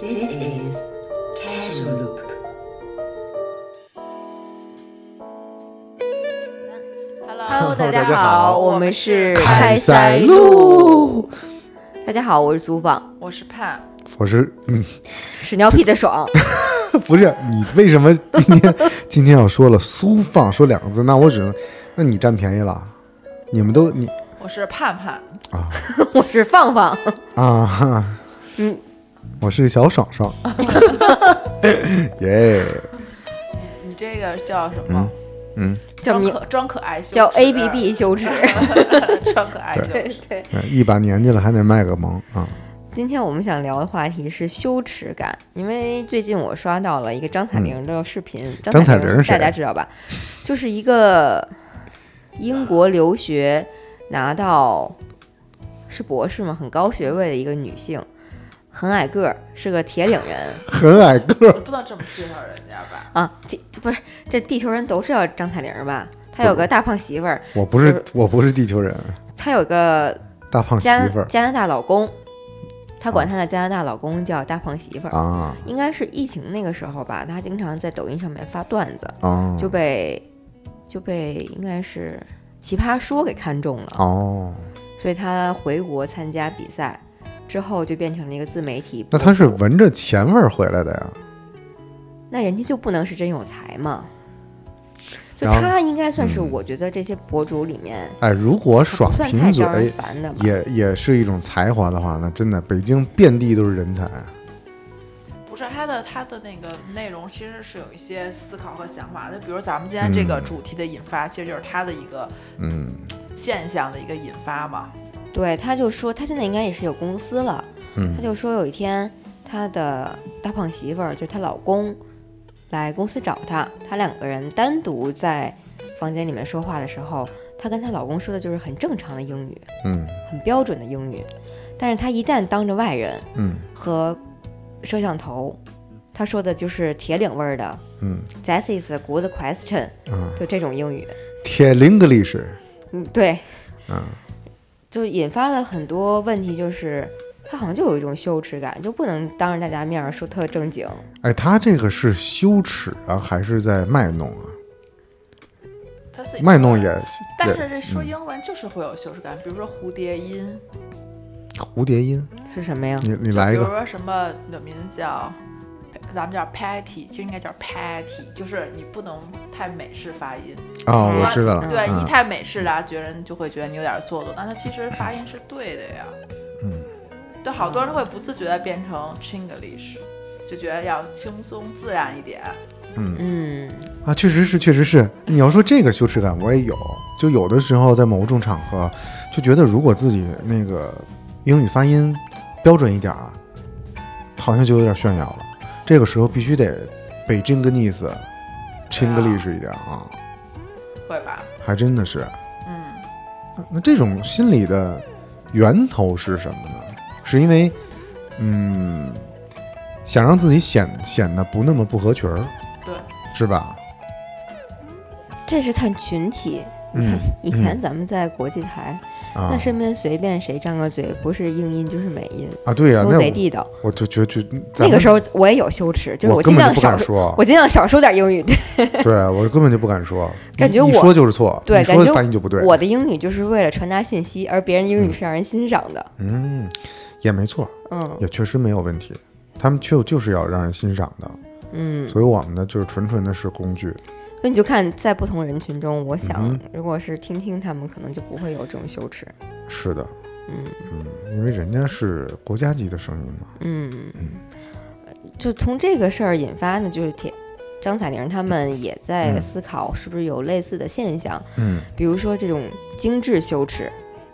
This is Casual Loop. Hello，大大家好好，我们是开塞塞露，大家好，我是苏放，我是盼，我是嗯，屎尿屁的爽。不是你为什么今天 今天要说了苏放说两个字？那我只能，那你占便宜了。你们都你我是盼盼，啊。我是放放，啊，哈嗯，我是小爽爽，耶，你这个叫什么？嗯，装叫名可装可爱羞，叫 A B B 羞耻。装可爱羞对耻。对，嗯一把年纪了还得卖个萌啊，今天我们想聊的话题是羞耻感，因为最近我刷到了一个张彩玲的视频，嗯张彩玲玲是谁大家知道吧？就是一个英国留学拿到是博士嘛？很高学位的一个女性，很矮个儿，是个铁岭人。很矮个儿，你不能这么介绍人家吧？啊，地不是这地球人都是叫张彩玲吧？她有个大胖媳妇儿，我不是我不是地球人，她有个大胖媳加妇儿加拿大老公，她管她的加拿大老公叫大胖媳妇儿。啊应该是疫情那个时候吧，她经常在抖音上面发段子，啊，就被就被应该是奇葩说给看中了，哦，所以她回国参加比赛之后就变成了一个自媒体。那他是闻着钱味儿回来的呀？那人家就不能是真有才吗？就他应该算是嗯我觉得这些博主里面哎，如果他爽贫嘴。也也是一种才华的话，那真的北京遍地都是人才。不是他的他的那个内容其实是有一些思考和想法的，比如咱们今天这个嗯主题的引发，其实就是他的一个嗯现象的一个引发嘛。对，他就说他现在应该也是有公司了。嗯。他嗯就说有一天他的大胖媳妇儿，就是她老公，来公司找她，他两个人单独在房间里面说话的时候，她跟她老公说的就是很正常的英语，嗯。很标准的英语。但是她一旦当着外人嗯。和摄像头，他说的就是铁岭味儿的嗯。"That is a good question"，啊，就这种英语。铁 English，嗯，对，嗯就引发了很多问题，就是他好像就有一种羞耻感，就不能当着大家面儿说特正经。哎，他这个是羞耻啊，还是在卖弄啊？他自己卖弄也但是这说嗯英文就是会有羞耻感，比如说蝴蝶音，蝴蝶音，是什么呀？你你来一个比如说什么你的名字叫，咱们叫 Patty，其实应该叫 Patty，就是你不能太美式发音。哦，嗯我知道了，对，嗯一太美式了，觉得人就会觉得你有点做作，但它其实发音是对的呀。嗯，对，好多人会不自觉的变成 Chinglish，就觉得要轻松自然一点。嗯嗯，啊，确实是，确实是。你要说这个羞耻感，我也有。就有的时候在某种场合，就觉得如果自己那个英语发音标准一点儿，好像就有点炫耀了。这个时候必须得北京个 nice Chinglish 一点啊，会吧？还真的是。嗯，那这种心理的源头是什么呢？是因为，嗯，想让自己显显得不那么不合群儿，对，是吧？这是看群体。嗯，以前咱们在国际台，啊那身边随便谁张个嘴，不是硬音就是美音，啊，对呀、贼地道。我就觉得那个时候我也有羞耻，就是我尽量少说，我尽量少说点英语。对，对我根本就不敢说，感觉我说就是错，对说对感觉发音就不对。我的英语就是为了传达信息，而别人英语是让人欣赏的。嗯，也没错，嗯也确实没有问题。他们就就是要让人欣赏的，嗯，所以我们呢就是纯纯的是工具。所以你就看在不同人群中，我想嗯如果是听听他们，可能就不会有这种羞耻。是的，嗯。嗯，因为人家是国家级的声音嘛。嗯。嗯，就从这个事儿引发呢，就是铁张彩玲他们也在嗯思考是不是有类似的现象，嗯。比如说这种精致羞耻，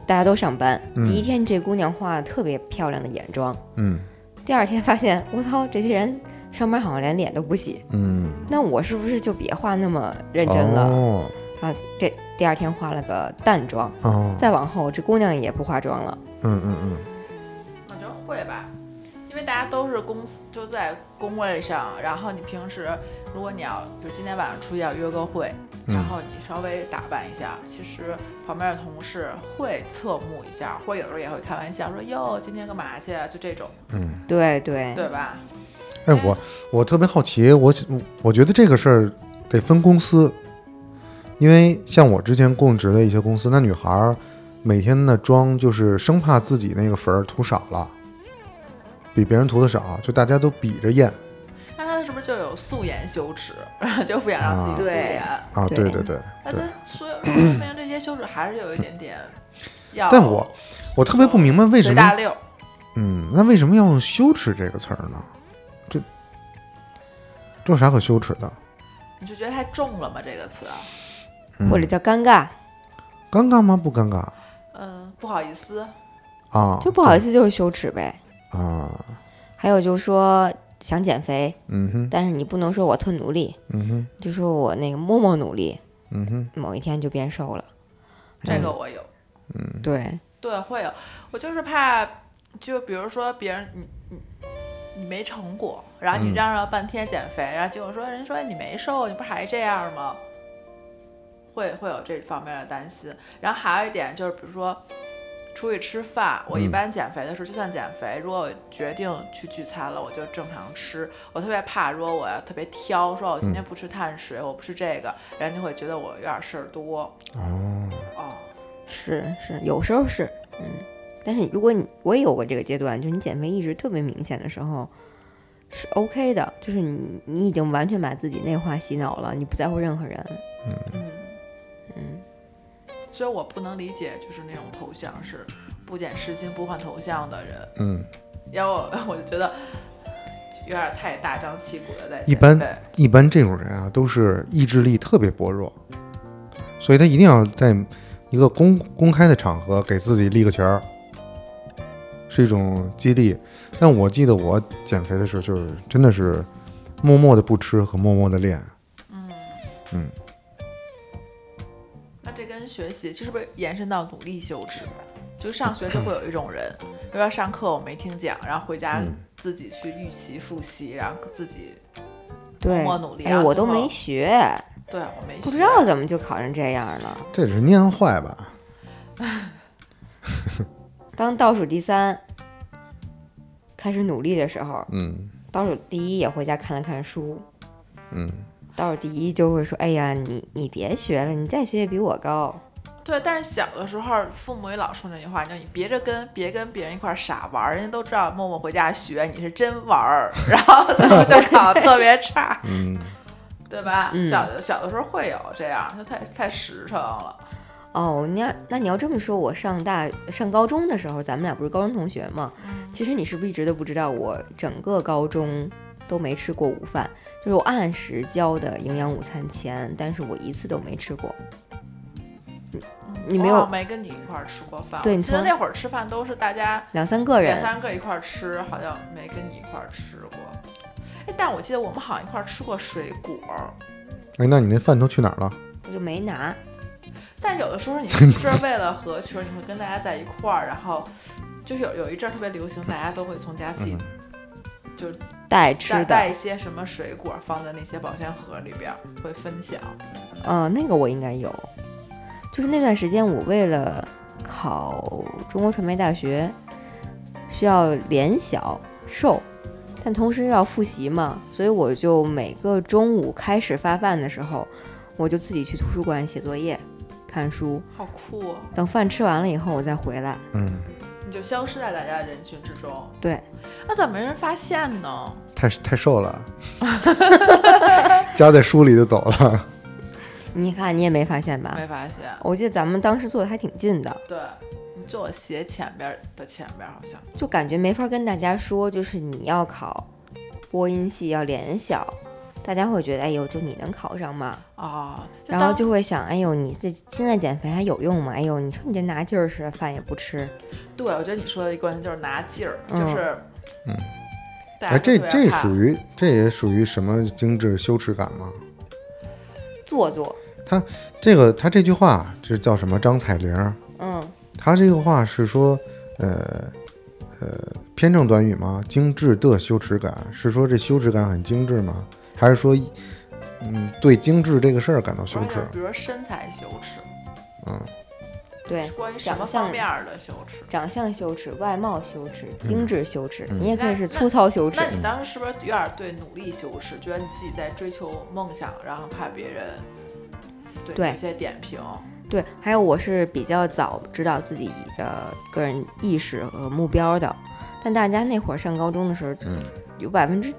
大家都上班，嗯。第一天这姑娘化特别漂亮的眼妆，嗯。第二天发现我操，这些人上班好像连脸都不洗，嗯，那我是不是就别化那么认真了？哦啊，这第二天化了个淡妆，哦，再往后这姑娘也不化妆了。嗯嗯嗯我觉得会吧，因为大家都是公司就在工位上，然后你平时如果你要，比如今天晚上出去要约个会，嗯然后你稍微打扮一下，其实旁边的同事会侧目一下，或者有时候也会开玩笑说：“哟，今天干嘛去啊？”就这种，嗯，对对对吧？哎，我我特别好奇，我我觉得这个事儿得分公司，因为像我之前供职的一些公司，那女孩儿每天的妆就是生怕自己那个粉儿涂少了，比别人涂的少，就大家都比着验那他是不是就有素颜羞耻，就不想让自己素对颜？啊，对对对那这。说说明这些羞耻还是有一点点 要。但我我特别不明白为什么，嗯，那为什么要用羞耻这个词儿呢？这这有啥可羞耻的？你是觉得太重了吗？这个词？嗯或者叫尴尬，尴尬吗？不尴尬嗯，不好意思，啊，就不好意思就是羞耻呗。啊，还有就是说想减肥，嗯哼，但是你不能说我特努力，嗯哼，就说我那个默默努力，嗯哼，某一天就变瘦了。这个我有。对，对，会有。我就是怕，就比如说别人你你你没成果，然后你嗯嚷嚷半天减肥，然后结果说人说你没瘦，你不是还这样吗？会会有这方面的担心。然后还有一点就是，比如说出去吃饭，我一嗯般减肥的时候，就算减肥，如果我决定去聚餐了，我就正常吃。我特别怕，如果我要特别挑，说我今天不吃碳水，我不吃这个，人就会觉得我有点事儿多。哦，哦，是是，有时候是，嗯。但是如果你我也有过这个阶段，就是你减肥意识特别明显的时候，是 OK 的，就是你你已经完全把自己内化洗脑了，你不在乎任何人。嗯。嗯，所以我不能理解，就是那种头像是不减十斤不换头像的人，嗯，要我 我就觉得有点太大张旗鼓的在一般一般这种人啊，都是意志力特别薄弱，所以他一定要在一个公公开的场合给自己立个旗儿，是一种激励。但我记得我减肥的时候，就是真的是默默的不吃和默默的练。嗯嗯那这跟学习这是不是延伸到努力羞耻？就上学就会有一种人，如果上课我没听讲，然后回家嗯自己去预习复习，然后自己，默默努力哎，啊我都没学，对我没不知道怎么就考成这样了。这是念坏吧？当倒数第三开始努力的时候，嗯倒数第一也回家看了看书，嗯，倒数第一就会说：“哎呀，你你别学了，你再学也比我高。对，但是小的时候父母也老说那句话，叫你别着跟别跟别人一块傻玩儿，人家都知道默默回家学，你是真玩儿，然后最后 就考得特别差，嗯，对吧？嗯小的小的时候会有这样，他太太实诚了。”哦，你要那你要这么说，我上大上高中的时候，咱们俩不是高中同学吗？其实你是不是一直都不知道，我整个高中都没吃过午饭，就是我按时交的营养午餐钱，但是我一次都没吃过。你你没有没跟你一块儿吃过饭，对你记得那会儿吃饭都是大家两三个两人，三个一块儿吃，好像没跟你一块儿吃过。哎，但我记得我们好像一块儿吃过水果，哎，那你那饭都去哪儿了？我就没拿。但有的时候你 是不是为了合群，你会跟大家在一块儿，然后就是有有一阵儿特别流行，大家都会从家自己就带吃的，带带一些什么水果放在那些保鲜盒里边儿，会分享。嗯，那个我应该有。就是那段时间，我为了考中国传媒大学，需要脸小瘦，但同时要复习嘛，所以我就每个中午开始发饭的时候，我就自己去图书馆写作业、看书，好酷、哦！等饭吃完了以后我再回来。嗯，你就消失在大家的人群之中。对，那怎么没人发现呢？太太瘦了，夹在书里就走了。你看你也没发现吧？没发现。我记得咱们当时坐的还挺近的，对，你坐我斜前边儿的前边儿好像。就感觉没法跟大家说，就是你要考播音系要脸小，大家会觉得哎呦，就你能考上吗？啊，然后就会想，哎呦，你这现在减肥还有用吗？哎呦，你说你这拿劲儿似的，饭也不吃，对，我觉得你说的一个关键就是拿劲儿，就嗯是，嗯，哎，这这属于这也属于什么精致羞耻感吗？做作，他这个他这句话这叫什么？张彩玲，嗯，他这个话是说，呃呃，偏正短语吗？精致的羞耻感是说这羞耻感很精致吗？还是说嗯对精致这个事儿感到羞耻，比如说身材羞耻，嗯，对，关于什长相么方面儿的羞耻？长相羞耻、外貌羞耻、精致羞耻，嗯你也可以是粗糙羞耻那。你当时是不是有点对努力羞耻？觉得你自己在追求梦想，然后怕别人对对有些点评？对，还有我是比较早知道自己的个人意识和目标的，但大家那会儿上高中的时候，嗯有百分之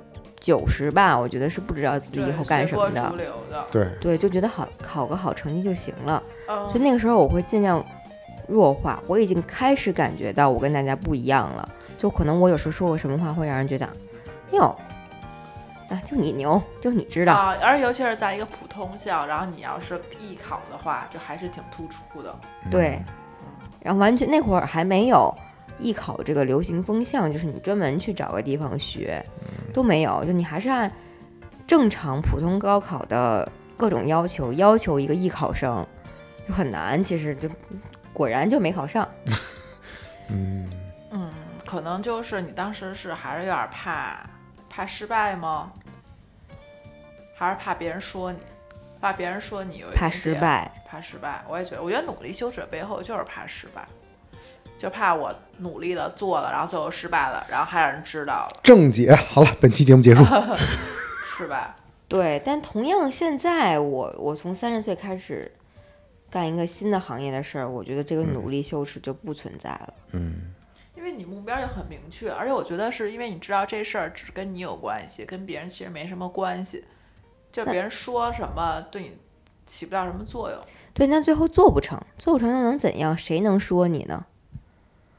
九十吧，我觉得是不知道自己以后干什么的。对，对，就觉得好考个好成绩就行了。嗯就那个时候，我会尽量弱化。我已经开始感觉到我跟大家不一样了。就可能我有时候说过什么话，会让人觉得，哎呦，啊，就你牛，就你知道。啊，而尤其是在一个普通校，然后你要是艺考的话，就还是挺突出的。对，然后完全那会儿还没有艺考这个流行风向，就是你专门去找个地方学都没有，就你还是按正常普通高考的各种要求要求一个艺考生，就很难。其实就果然就没考上。嗯，嗯，可能就是你当时是还是有点怕怕失败吗？还是怕别人说你？怕别人说你有怕失败，怕失败，我也觉得，我觉得努力羞耻背后就是怕失败，就怕我努力的做了，然后最后失败了，然后还让人知道了，正解。好了，本期节目结束。是吧？对，但同样现在我我从三十岁开始干一个新的行业的事儿，我觉得这个努力羞耻就不存在了。嗯，因为你目标就很明确，而且我觉得是因为你知道这事儿只跟你有关系，跟别人其实没什么关系，就别人说什么对你起不到什么作用。对，那最后做不成，做不成又能怎样？谁能说你呢？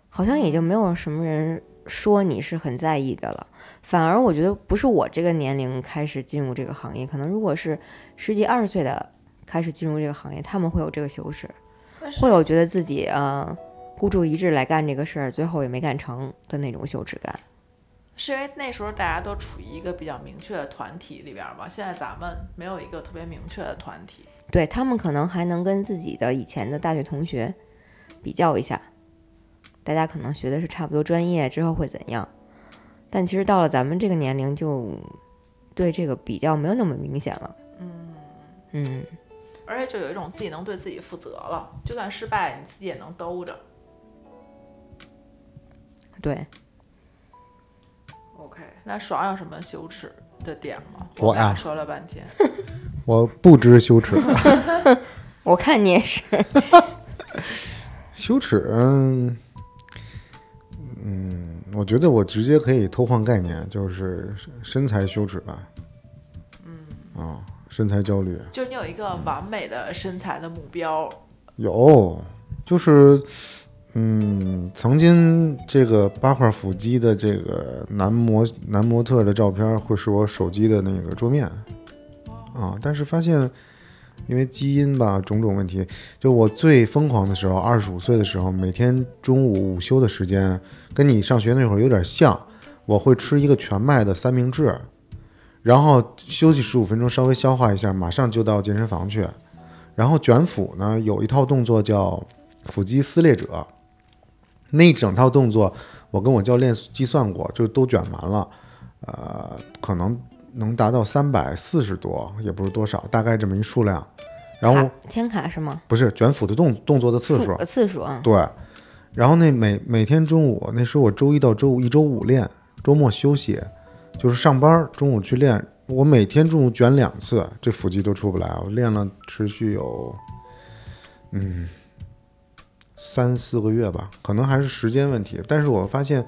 好像也就没有什么人说你是很在意的了。反而我觉得不是我这个年龄开始进入这个行业，可能如果是十几二十岁的开始进入这个行业，他们会有这个羞耻，会有觉得自己呃孤注一掷来干这个事儿，最后也没干成的那种羞耻感。是因为那时候大家都处于一个比较明确的团体里边儿嘛，现在咱们没有一个特别明确的团体。对他们可能还能跟自己的以前的大学同学比较一下，大家可能学的是差不多专业，之后会怎样？但其实到了咱们这个年龄，就对这个比较没有那么明显了。嗯嗯，而且就有一种自己能对自己负责了，就算失败，你自己也能兜着。对，OK，那爽有什么羞耻的点吗？我呀说了半天，我不知羞耻，我看你也是。羞耻，我觉得我直接可以偷换概念，就是身材羞耻吧。嗯，啊，身材焦虑就是你有一个完美的身材的目标，有，就是，嗯，曾经这个八块腹肌的这个男模男模特的照片会是我手机的那个桌面，啊，但是发现。因为基因吧，种种问题，就我最疯狂的时候，二十五岁的时候，每天中午午休的时间，跟你上学那会儿有点像。我会吃一个全麦的三明治，然后休息十五分钟，稍微消化一下，马上就到健身房去。然后卷腹呢，有一套动作叫腹肌撕裂者，那一整套动作，我跟我教练计算过，就都卷完了，呃，可能能达到三百四十多，也不是多少，大概这么一数量。然后卡千卡是吗？不是卷腹的动动作的次数呃，次数啊。对，然后那每每天中午，那时候我周一到周五一周五练，周末休息，就是上班儿中午去练。我每天中午卷两次，这腹肌都出不来。我练了持续有，嗯，三四个月吧，可能还是时间问题。但是我发现，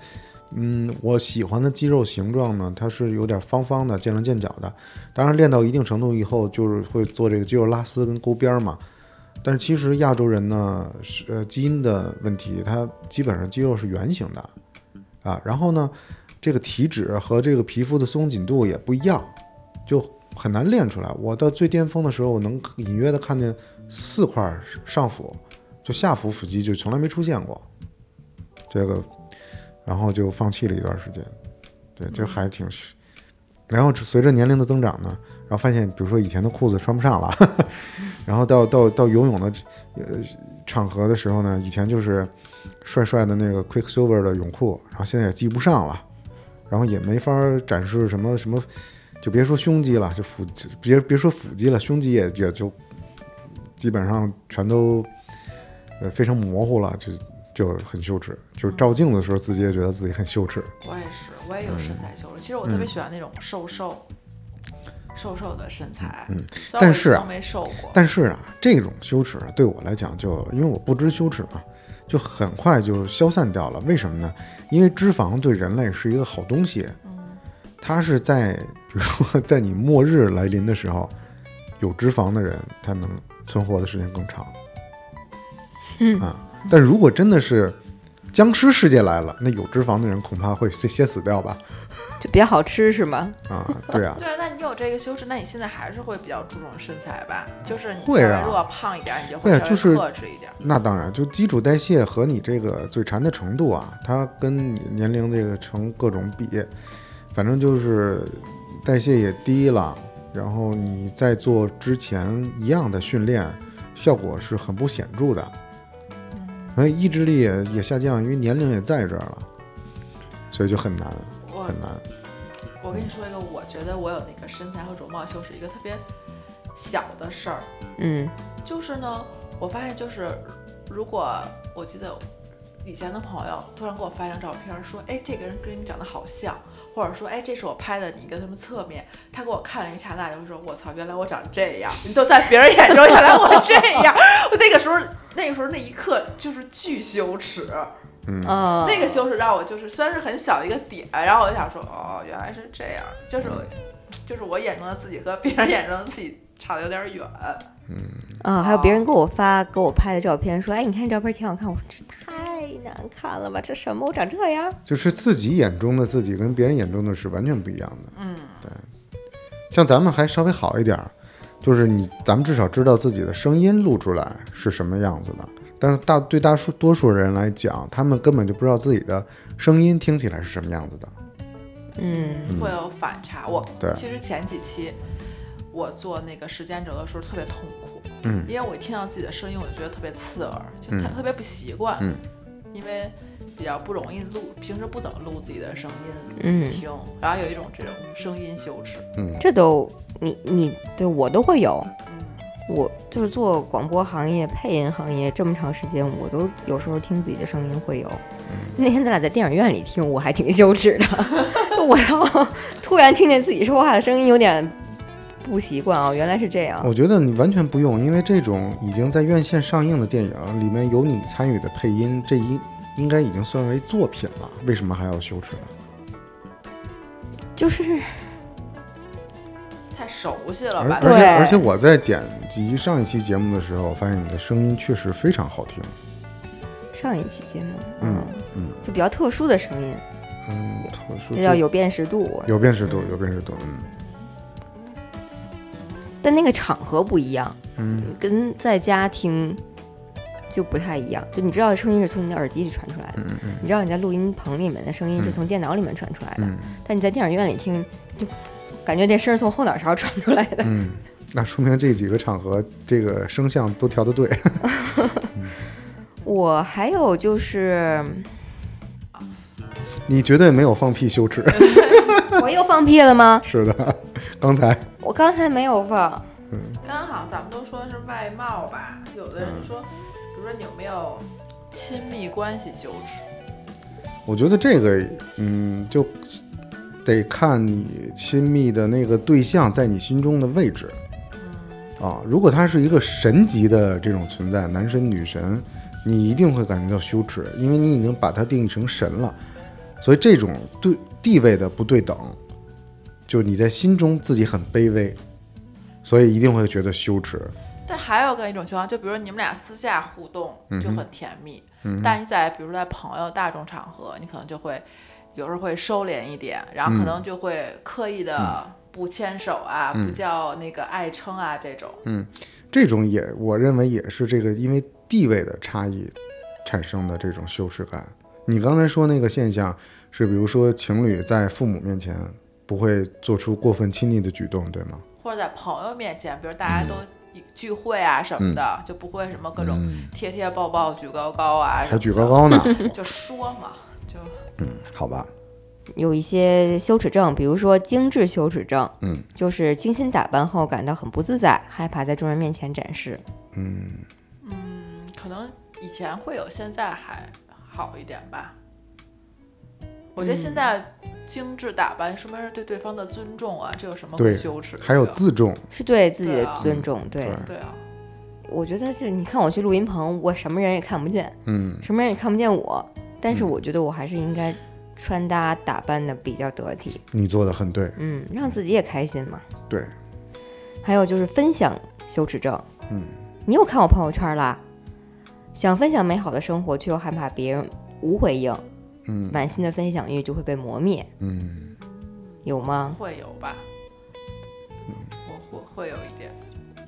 嗯，我喜欢的肌肉形状呢，它是有点方方的、见棱见角的。当然，练到一定程度以后，就是会做这个肌肉拉丝跟勾边嘛。但是其实亚洲人呢，是呃基因的问题，它基本上肌肉是圆形的，啊，然后呢，这个体脂和这个皮肤的松紧度也不一样，就很难练出来。我到最巅峰的时候，我能隐约的看见四块上腹，就下腹腹肌就从来没出现过，这个，然后就放弃了一段时间，对，就还挺，然后随着年龄的增长呢，然后发现，比如说以前的裤子穿不上了。然后到到到游泳的呃场合的时候呢，以前就是帅帅的那个 Quicksilver 的泳裤，然后现在也系不上了，然后也没法展示什么什么就别说胸肌了，就腹别别说腹肌了，胸肌也也就基本上全都呃非常模糊了，就就很羞耻。就是照镜子的时候，自己也觉得自己很羞耻。我也是，我也有身材羞耻。其实我特别喜欢那种瘦瘦、瘦瘦的身材，嗯但是啊没瘦过。但是啊，这种羞耻对我来讲就，因为我不知羞耻嘛，就很快就消散掉了。为什么呢？因为脂肪对人类是一个好东西，它是在比如说在你末日来临的时候，有脂肪的人他能存活的时间更长。嗯 啊，但如果真的是僵尸世界来了，那有脂肪的人恐怕会先先死掉吧？就比较好吃是吗？啊，对啊，对啊，那你有这个修饰，那你现在还是会比较注重身材吧？就是你会啊如果胖一点，你就会就是克制一点。那当然，就基础代谢和你这个嘴馋的程度啊，它跟你年龄这个成各种比，反正就是代谢也低了，然后你在做之前一样的训练，效果是很不显著的，所以意志力也也下降，因为年龄也在这儿了，所以就很难很难。我跟你说一个，我觉得我有那个身材和容貌羞是一个特别小的事儿，嗯就是呢，我发现就是如果我记得以前的朋友突然给我发一张照片，说，哎，这个人跟你长得好像，或者说，哎，这是我拍的你跟他们侧面，他给我看了一刹那，就说，我操，原来我长这样，你都在别人眼中原来我这样，我那个时候那个时候那一刻就是巨羞耻。嗯，那个羞耻让我就是虽然是很小一个点，然后我就想说，哦，原来是这样，就是就是我眼中的自己和别人眼中的自己差的有点远。啊，还有别人给我发给我拍的照片，说，哎，你看这照片挺好看。我说这太难看了吧，这什么？我长这样？就是自己眼中的自己跟别人眼中的是完全不一样的。嗯，对像咱们还稍微好一点儿，就是你咱们至少知道自己的声音录出来是什么样子的。但是大对大数多数人来讲，他们根本就不知道自己的声音听起来是什么样子的。嗯会有反差。我对其实前几期我做那个时间轴的时候特别痛苦，嗯因为我一听到自己的声音，我就觉得特别刺耳，就嗯特特别不习惯，嗯因为比较不容易录，平时不怎么录自己的声音嗯，听，然后有一种这种声音羞耻。嗯，这都你你对我都会有。嗯，我就是做广播行业、配音行业这么长时间，我都有时候听自己的声音会有。那天咱俩在电影院里听，我还挺羞耻的。我操！突然听见自己说话的声音，有点不习惯啊、原来是这样。我觉得你完全不用，因为这种已经在院线上映的电影里面有你参与的配音，这一应该已经算为作品了，为什么还要羞耻呢？就是太熟悉了吧？而而且对而且我在剪辑上一期节目的时候，发现你的声音确实非常好听。上一期节目，嗯嗯就比较特殊的声音，嗯，特殊这叫有辨识度。有辨识度，有辨识度。嗯但那个场合不一样，嗯跟在家听就不太一样。就你知道声音是从你的耳机里传出来的，嗯嗯你知道你在录音棚里面的声音是嗯从电脑里面传出来的，嗯但你在电影院里听，就感觉这声儿从后脑勺传出来的。嗯，那说明这几个场合这个声像都调的对。我还有就是，你绝对没有放屁羞耻。我又放屁了吗？是的，刚才我刚才没有放。嗯刚好咱们都说是外貌吧，有的人嗯说，比如说你有没有亲密关系羞耻？我觉得这个，嗯，就得看你亲密的那个对象在你心中的位置。啊，如果他是一个神级的这种存在，男神女神，你一定会感觉到羞耻，因为你已经把他定义成神了。所以这种对地位的不对等，就是你在心中自己很卑微，所以一定会觉得羞耻。但还有个一种情况，就比如说你们俩私下互动嗯就很甜蜜，但你在比如在朋友大众场合，你可能就会有时候会收敛一点，然后可能就会刻意的不牵手啊，不叫那个爱称啊这种。嗯这种也，我认为也是这个因为地位的差异产生的这种羞耻感。你刚才说那个现象是，比如说情侣在父母面前不会做出过分亲昵的举动，对吗？或者在朋友面前，比如大家都聚会啊什么的，就不会什么各种贴贴抱抱、举高高啊，还举高，高呢？就说嘛，就嗯好吧，有一些羞耻症，比如说精致羞耻症，嗯，就是精心打扮后感到很不自在，害怕在众人面前展示。嗯嗯，可能以前会有，现在还好一点吧。我觉得现在精致打扮，说明是对对方的尊重啊，这有什么可羞耻的？还有自重，是对自己的尊重，对，对。对啊，我觉得是，你看我去录音棚，我什么人也看不见，嗯。什么人也看不见我，但是嗯。我觉得我还是应该穿搭打扮的比较得体，你做的很对，嗯，让自己也开心嘛。对，还有就是分享羞耻症，嗯，你又看我朋友圈啦，想分享美好的生活，却又害怕别人无回应，嗯满心的分享欲就会被磨灭，嗯，有吗？会有吧？我会会有一点，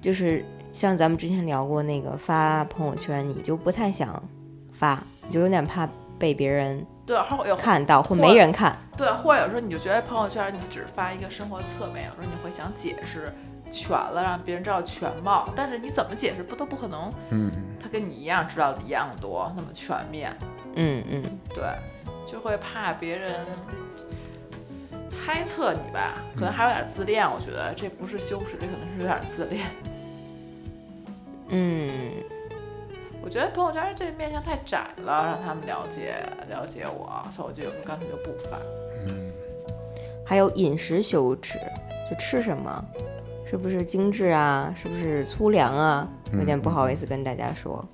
就是像咱们之前聊过那个发朋友圈，你就不太想发，你就有点怕被别人对，或有看到或或没人看。对，或者有时候你就觉得朋友圈你只发一个生活侧面，有时候你会想解释全了，让别人知道全貌，但是你怎么解释不都不可能，嗯，他跟你一样知道的一样多，那么全面，嗯嗯，对，就会怕别人猜测你吧，可能还有点自恋，我觉得这不是羞耻，这可能是有点自恋。嗯，我觉得朋友圈这面向太窄了，让他们了解了解我，所以我就有时候干脆就不发。嗯。还有饮食羞耻，就吃什么，是不是精致啊？是不是粗粮啊？有点不好意思跟大家说。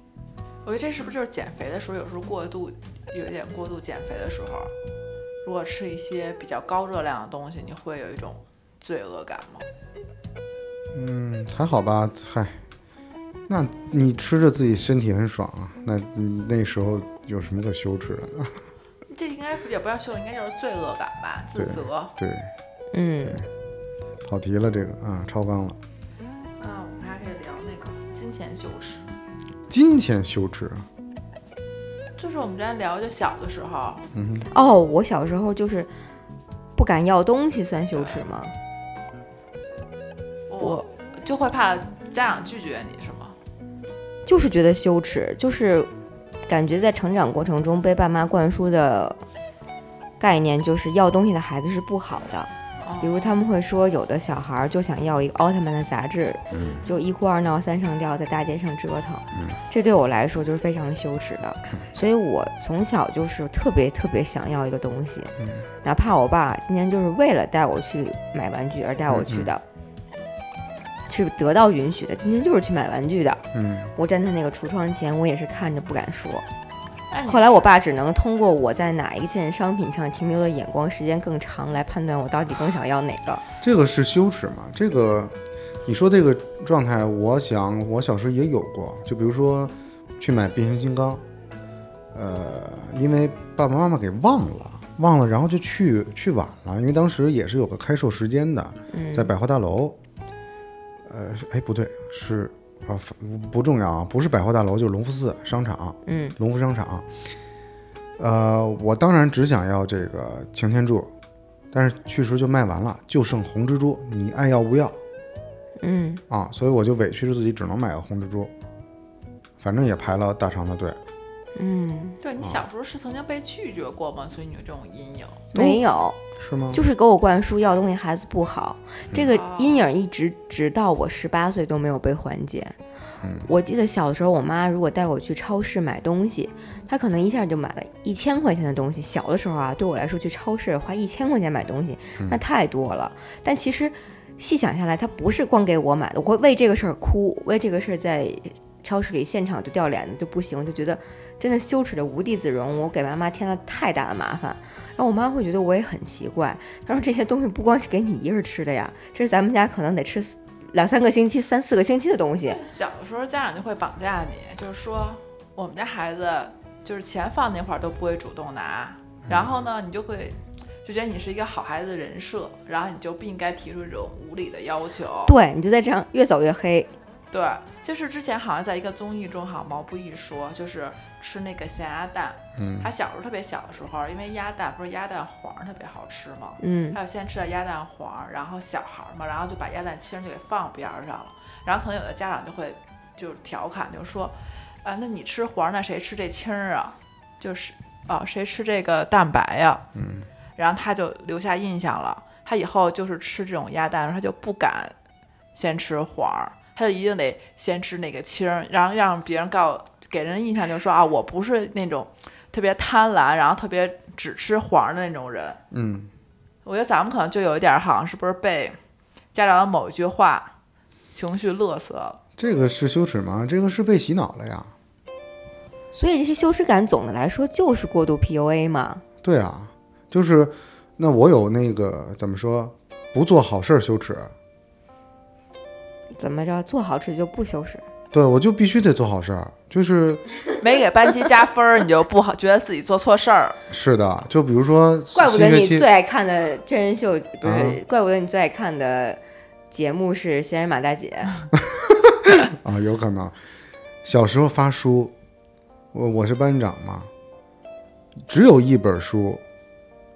我觉得这是不是就是减肥的时候，有时候过度有一点过度减肥的时候，如果吃一些比较高热量的东西，你会有一种罪恶感吗？嗯，还好吧，嗨，那你吃着自己身体很爽啊，那你那时候有什么可羞耻的呢？这应该也不叫羞耻，应该就是罪恶感吧，自对责。对，嗯，跑题了这个啊，超纲了，啊，我们还可以聊那个金钱羞耻，金钱羞耻，就是我们之前聊，就小的时候，哦，我小时候就是不敢要东西，算羞耻吗？我就会怕家长拒绝你，是吗？就是觉得羞耻，就是感觉在成长过程中被爸妈灌输的概念就是要东西的孩子是不好的。比如他们会说，有的小孩儿就想要一个奥特曼的杂志，嗯。就一哭二闹三上吊，在大街上折腾，这对我来说就是非常羞耻的。所以我从小就是特别特别想要一个东西，哪怕我爸今天就是为了带我去买玩具而带我去的，是得到允许的，今天就是去买玩具的。嗯。我站在那个橱窗前，我也是看着不敢说。后来我爸只能通过我在哪一件商品上停留的眼光时间更长来判断我到底更想要哪个。这个是羞耻吗？这个你说这个状态，我想我小时候也有过，就比如说去买变形金刚，呃，因为爸爸妈妈给忘了，忘了，然后就去去晚了，因为当时也是有个开售时间的，嗯在百货大楼，呃，哎不对，是啊不不重要啊，不是百货大楼就是隆福寺商场，嗯隆福商场。呃，我当然只想要这个擎天柱，但是去时就卖完了，就剩红蜘蛛，你爱要不要嗯，啊？所以我就委屈着自己，只能买个红蜘蛛。反正也排了大长的队，嗯，对你小时候是曾经被拒绝过吗？所以你有这种阴影？没有，是吗？就是给我灌输要东西孩子不好，这个哦阴影一直直到我十八岁都没有被缓解。我记得小的时候，我妈如果带我去超市买东西，她可能一下就买了一千块钱的东西。小的时候啊，对我来说去超市花一千块钱买东西，那太多了。但其实细想下来，她不是光给我买的，我会为这个事儿哭，为这个事儿在超市里现场就掉脸子就不行，就觉得真的羞耻的无地自容。我给妈妈添了太大的麻烦，然后我妈会觉得我也很奇怪。她说这些东西不光是给你一人吃的呀，这是咱们家可能得吃两三个星期、三四个星期的东西。小的时候家长就会绑架你，就是说我们家孩子就是钱放那块儿都不会主动拿，然后呢，你就会就觉得你是一个好孩子的人设，然后你就不应该提出这种无理的要求。对，你就在这样越走越黑。对，就是之前好像在一个综艺中，好像毛不易说，就是吃那个咸鸭蛋。嗯他小时候特别小的时候，因为鸭蛋不是鸭蛋黄儿特别好吃吗？嗯还有先吃点鸭蛋黄儿，然后小孩儿嘛，然后就把鸭蛋清就给放边儿上了。然后可能有的家长就会就是调侃，就说，啊，那你吃黄儿，那谁吃这清儿啊？就是啊，谁吃这个蛋白呀？嗯。然后他就留下印象了。他以后就是吃这种鸭蛋，他就不敢先吃黄儿，他就一定得先吃那个清儿，然后让别人告给人印象就是说啊，我不是那种特别贪婪，然后特别只吃黄的那种人。嗯，我觉得咱们可能就有一点儿，好像是不是被家长的某一句话情绪勒死了？这个是羞耻吗？这个是被洗脑了呀。所以这些羞耻感总的来说就是过度 PUA 嘛。对啊，就是那我有那个怎么说，不做好事儿羞耻，怎么着，做好事就不羞耻？对我就必须得做好事儿，就是没给班级加分儿，你就不好觉得自己做错事儿。是的，就比如说怪不得你最爱看的真人秀不是？啊怪不得你最爱看的节目是《闲人马大姐》。啊，有可能小时候发书，我我是班长嘛，只有一本书，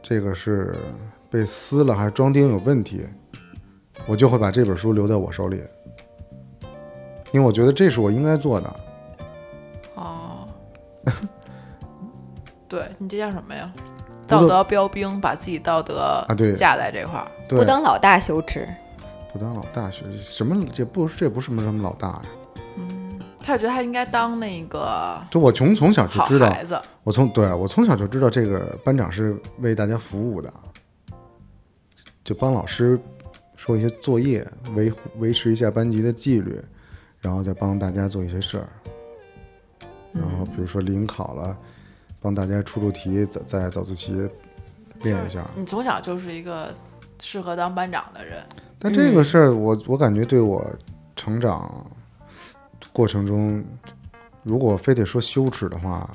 这个是被撕了还是装订有问题，我就会把这本书留在我手里，因为我觉得这是我应该做的。哦，对你这叫什么呀？道德标兵，把自己道德啊对架在这块儿。对，不当老大羞耻，不当老大羞什么这不这不是什么什么老大呀，嗯他觉得他应该当那个就我从从小就知道，孩子。我从对我从小就知道这个班长是为大家服务的，就帮老师说一些作业，维维持一下班级的纪律，然后再帮大家做一些事儿。然后比如说临考了，帮大家出出题，在在早自习练一下。你从小就是一个适合当班长的人。但这个事儿，我我感觉对我成长过程中，如果非得说羞耻的话，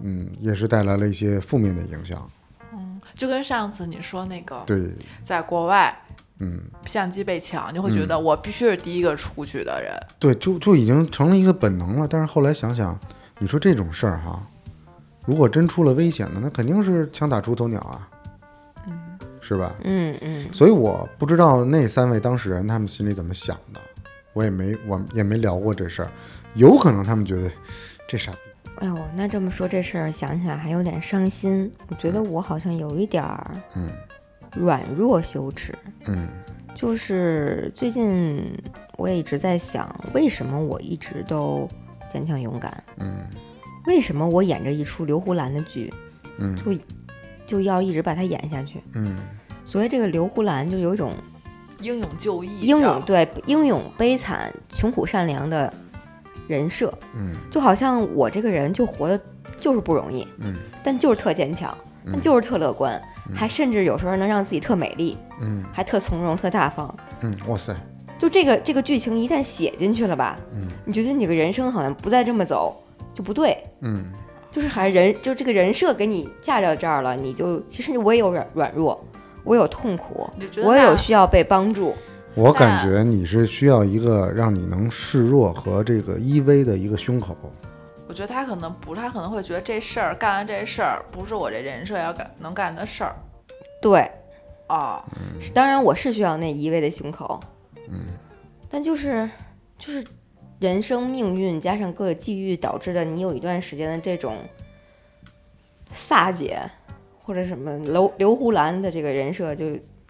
嗯，也是带来了一些负面的影响。嗯就跟上次你说那个，对，在国外嗯，相机被抢，你会觉得我必须是第一个出去的人。对，就就已经成了一个本能了。但是后来想想，你说这种事儿哈，如果真出了危险呢，那肯定是枪打出头鸟啊，嗯是吧？嗯嗯，所以我不知道那三位当事人他们心里怎么想的，我也没我也没聊过这事儿，有可能他们觉得这傻逼。哎呦，那这么说这事儿想起来还有点伤心。我觉得我好像有一点儿嗯软弱羞耻，嗯。就是最近我也一直在想，为什么我一直都坚强勇敢？嗯。为什么我演着一出刘胡兰的剧，嗯。就就要一直把它演下去？嗯。所以这个刘胡兰，就有一种英勇就义，英勇对英勇、悲惨、穷苦、善良的人设，嗯。就好像我这个人就活的就是不容易，嗯。但就是特坚强，但就是特乐观，还甚至有时候能让自己特美丽，嗯还特从容、特大方。嗯，哇塞，就这个这个剧情一旦写进去了吧，嗯你觉得你这个人生好像不再这么走就不对，嗯就是还人就这个人设给你架到这儿了，你就其实我也有软软弱，我有痛苦我也有需要被帮助。我感觉你是需要一个让你能示弱和这个依偎的一个胸口。我觉得他可能不，他可能会觉得这事儿干完这事儿不是我这人设要干能干的事儿对，哦。是当然我是需要那一位的胸口，嗯，但就是就是人生命运加上各个际遇导致的，你有一段时间的这种飒姐或者什么刘刘胡兰的这个人设就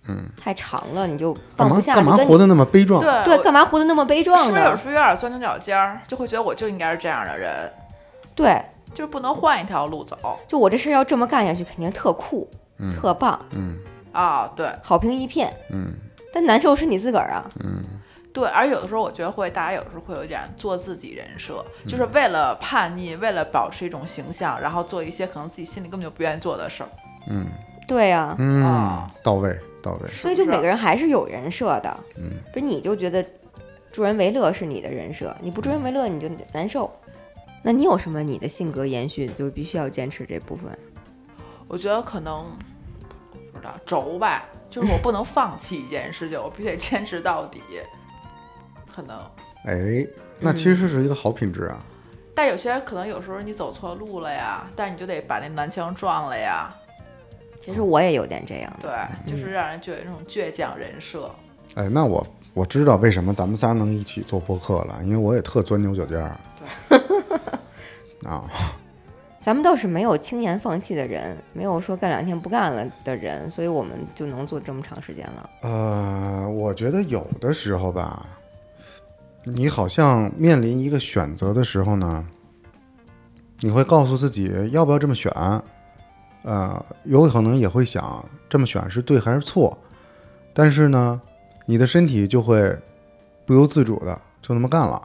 嗯太长了，你就放不下，干嘛活得那么悲壮？对对，干嘛活得那么悲壮呢？是不是有时候有点钻牛角尖儿，就会觉得我就应该是这样的人，对，就是不能换一条路走。就我这事儿要这么干下去，肯定特酷、特棒，嗯。啊。对。好评一片。嗯。但难受是你自个儿啊，嗯。对，而有的时候我觉得会，大家有时候会有点做自己人设，嗯。就是为了叛逆，为了保持一种形象，然后做一些可能自己心里根本就不愿意做的事儿。嗯。对呀、嗯啊，到位到位。所以就每个人还是有人设的，嗯，不是你就觉得助人为乐是你的人设，你不助人为乐你就难受。那你有什么你的性格延续就必须要坚持这部分？我觉得可能不知道轴吧，就是我不能放弃一件事情，我必须得坚持到底。可能，哎，那其实是一个好品质啊。但有些可能有时候你走错路了呀，但你就得把那南墙撞了呀。其实我也有点这样，对，就是让人觉得那种倔强人设。哎，那我我知道为什么咱们仨能一起做播客了，因为我也特钻牛角尖儿。啊，咱们倒是没有轻言放弃的人，没有说干两天不干了的人，所以我们就能做这么长时间了。呃，我觉得有的时候吧，你好像面临一个选择的时候呢，你会告诉自己要不要这么选，呃，有可能也会想这么选是对还是错，但是呢，你的身体就会不由自主的就那么干了。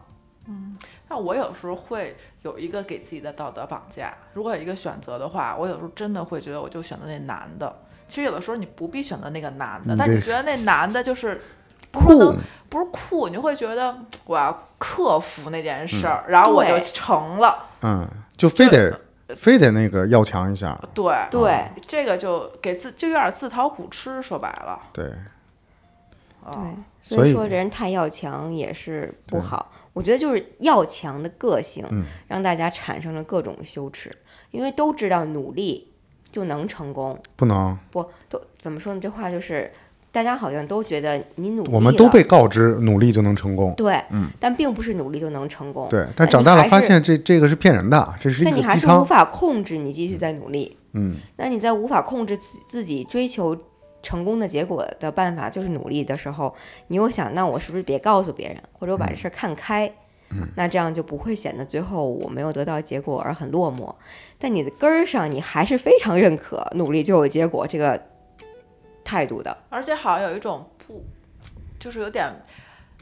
但我有时候会有一个给自己的道德绑架。如果有一个选择的话，我有时候真的会觉得我就选择那男的。其实有的时候你不必选择那个男的，但你觉得那男的就是酷，不是酷，你就会觉得我要克服那件事儿，然后我就成了。嗯，就非得非得那个要强一下，对对这个就给自就有点自讨苦吃，说白了。对，对啊，，所所以以说人太要强也是不好。我觉得就是要强的个性，嗯让大家产生了各种羞耻，因为都知道努力就能成功。不能，不，都怎么说呢？这话就是大家好像都觉得你努力，我们都被告知努力就能成功，对，嗯但并不是努力就能成功。对，但长大了发现这这个是骗人的，这是一但你还是无法控制你继续在努力。嗯，那你在无法控制自自己追求成功的结果的办法就是努力的时候，你又想，那我是不是别告诉别人，或者我把这事儿看开？那这样就不会显得最后我没有得到结果而很落寞。但你的根儿上，你还是非常认可努力就有结果这个态度的。而且好像有一种不，就是有点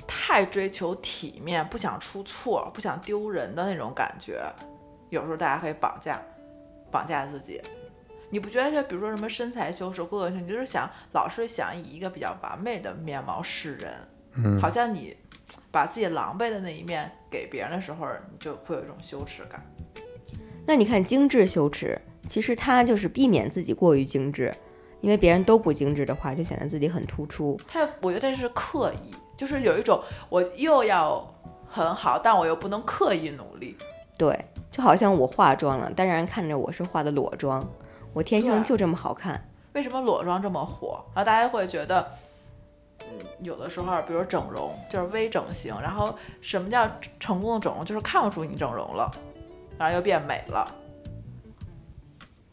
太追求体面，不想出错，不想丢人的那种感觉。有时候大家可以绑架，绑架自己。你不觉得就比如说什么身材修饰、个性，你就是想老是想以一个比较完美的面貌示人，嗯，好像你把自己狼狈的那一面给别人的时候，你就会有一种羞耻感。那你看精致羞耻，其实它就是避免自己过于精致，因为别人都不精致的话，就显得自己很突出。他我觉得这是刻意，就是有一种我又要很好，但我又不能刻意努力。对，就好像我化妆了，但让人看着我是化的裸妆，我天生就这么好看。为什么裸妆这么火？然后大家会觉得，嗯，有的时候，比如整容就是微整形，然后什么叫成功的整容？就是看不出你整容了，然后又变美了，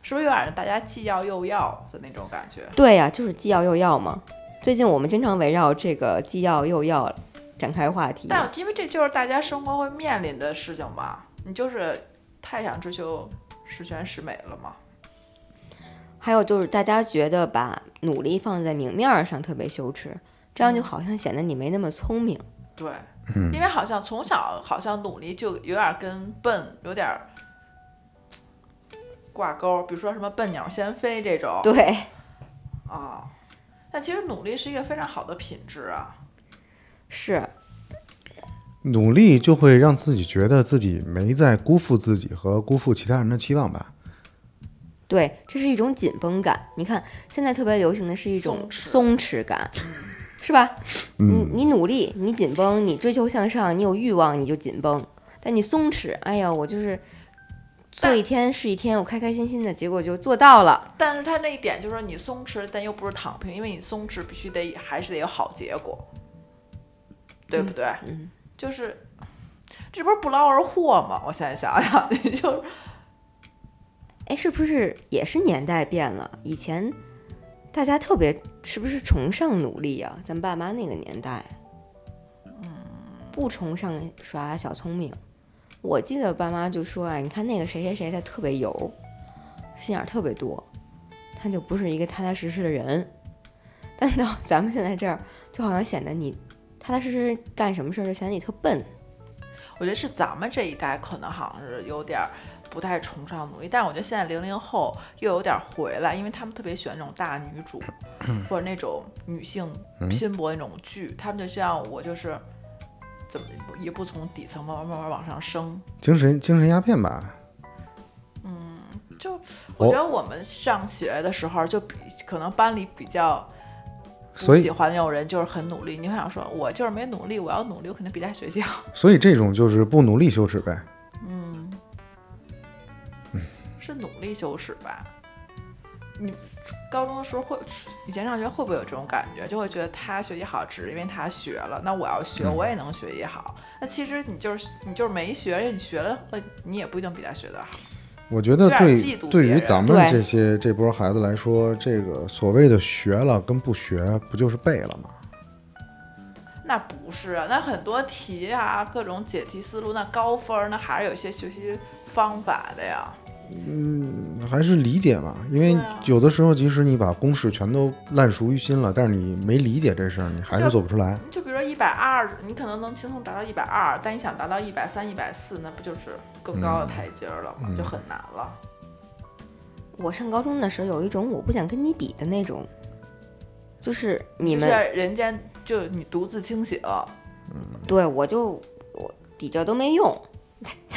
是不是有点大家既要又要的那种感觉？对呀、就是既要又要嘛。最近我们经常围绕这个既要又要展开话题。但因为这就是大家生活会面临的事情嘛，你就是太想追求十全十美了嘛。还有就是大家觉得把努力放在明面儿上特别羞耻，这样就好像显得你没那么聪明。对，因为好像从小好像努力就有点跟笨有点儿挂钩，比如说什么笨鸟先飞这种。对，啊，但其实努力是一个非常好的品质啊。是努力就会让自己觉得自己没在辜负自己和辜负其他人的期望吧。对，这是一种紧绷感。你看，现在特别流行的是一种松弛感，是吧？你你努力，你紧绷，你追求向上，你有欲望，你就紧绷。但你松弛，哎呀，我就是做一天是一天，我开开心心的，结果就做到了。但是他那一点就是说你松弛，但又不是躺平，因为你松弛必须得还是得有好结果，对不对？嗯就是这不是不劳而获吗？我现在想想，你 就哎，是不是也是年代变了？以前大家特别是不是崇尚努力啊？咱爸妈那个年代，嗯，不崇尚耍小聪明。我记得爸妈就说：“哎，你看那个谁谁谁，他特别油，心眼儿特别多，他就不是一个踏踏实实的人。”但到咱们现在这儿，就好像显得你踏踏实实干什么事儿，就显得你特笨。我觉得是咱们这一代可能好像是有点儿不太崇尚努力，但是我觉得现在零零后又有点儿回来，因为他们特别喜欢那种大女主或者那种女性拼搏那种剧，他们就像我就是怎么一步从底层慢慢慢慢往上升。精神精神鸦片吧，嗯就我我觉得我们上学的时候就比可能班里比较。不所以喜欢那种人就是很努力，你很想说，我就是没努力，我要努力，我肯定比他学习好。所以这种就是不努力羞耻呗。是努力羞耻吧？你高中的时候会，以前上学会不会有这种感觉？就会觉得他学习好只是因为他学了，那我要学，我也能学习好。那其实你就是你就是没学，而且你学了，你也不一定比他学得好。我觉得对对于咱们这些这波孩子来说，这个所谓的学了跟不学，不就是背了吗？那不是啊，那很多题啊，各种解题思路，那高分儿那还是有一些学习方法的呀。还是理解吧，因为有的时候，即使你把公式全都烂熟于心了，但是你没理解这事儿，你还是做不出来。就比如说一百二，你可能能轻松达到一百二，但你想达到一百三、一百四，那不就是更高的台阶儿了吗？就很难了。我上高中的时候有一种我不想跟你比的那种，就是你就是们人家就你独自清醒，嗯对我就我比这都没用，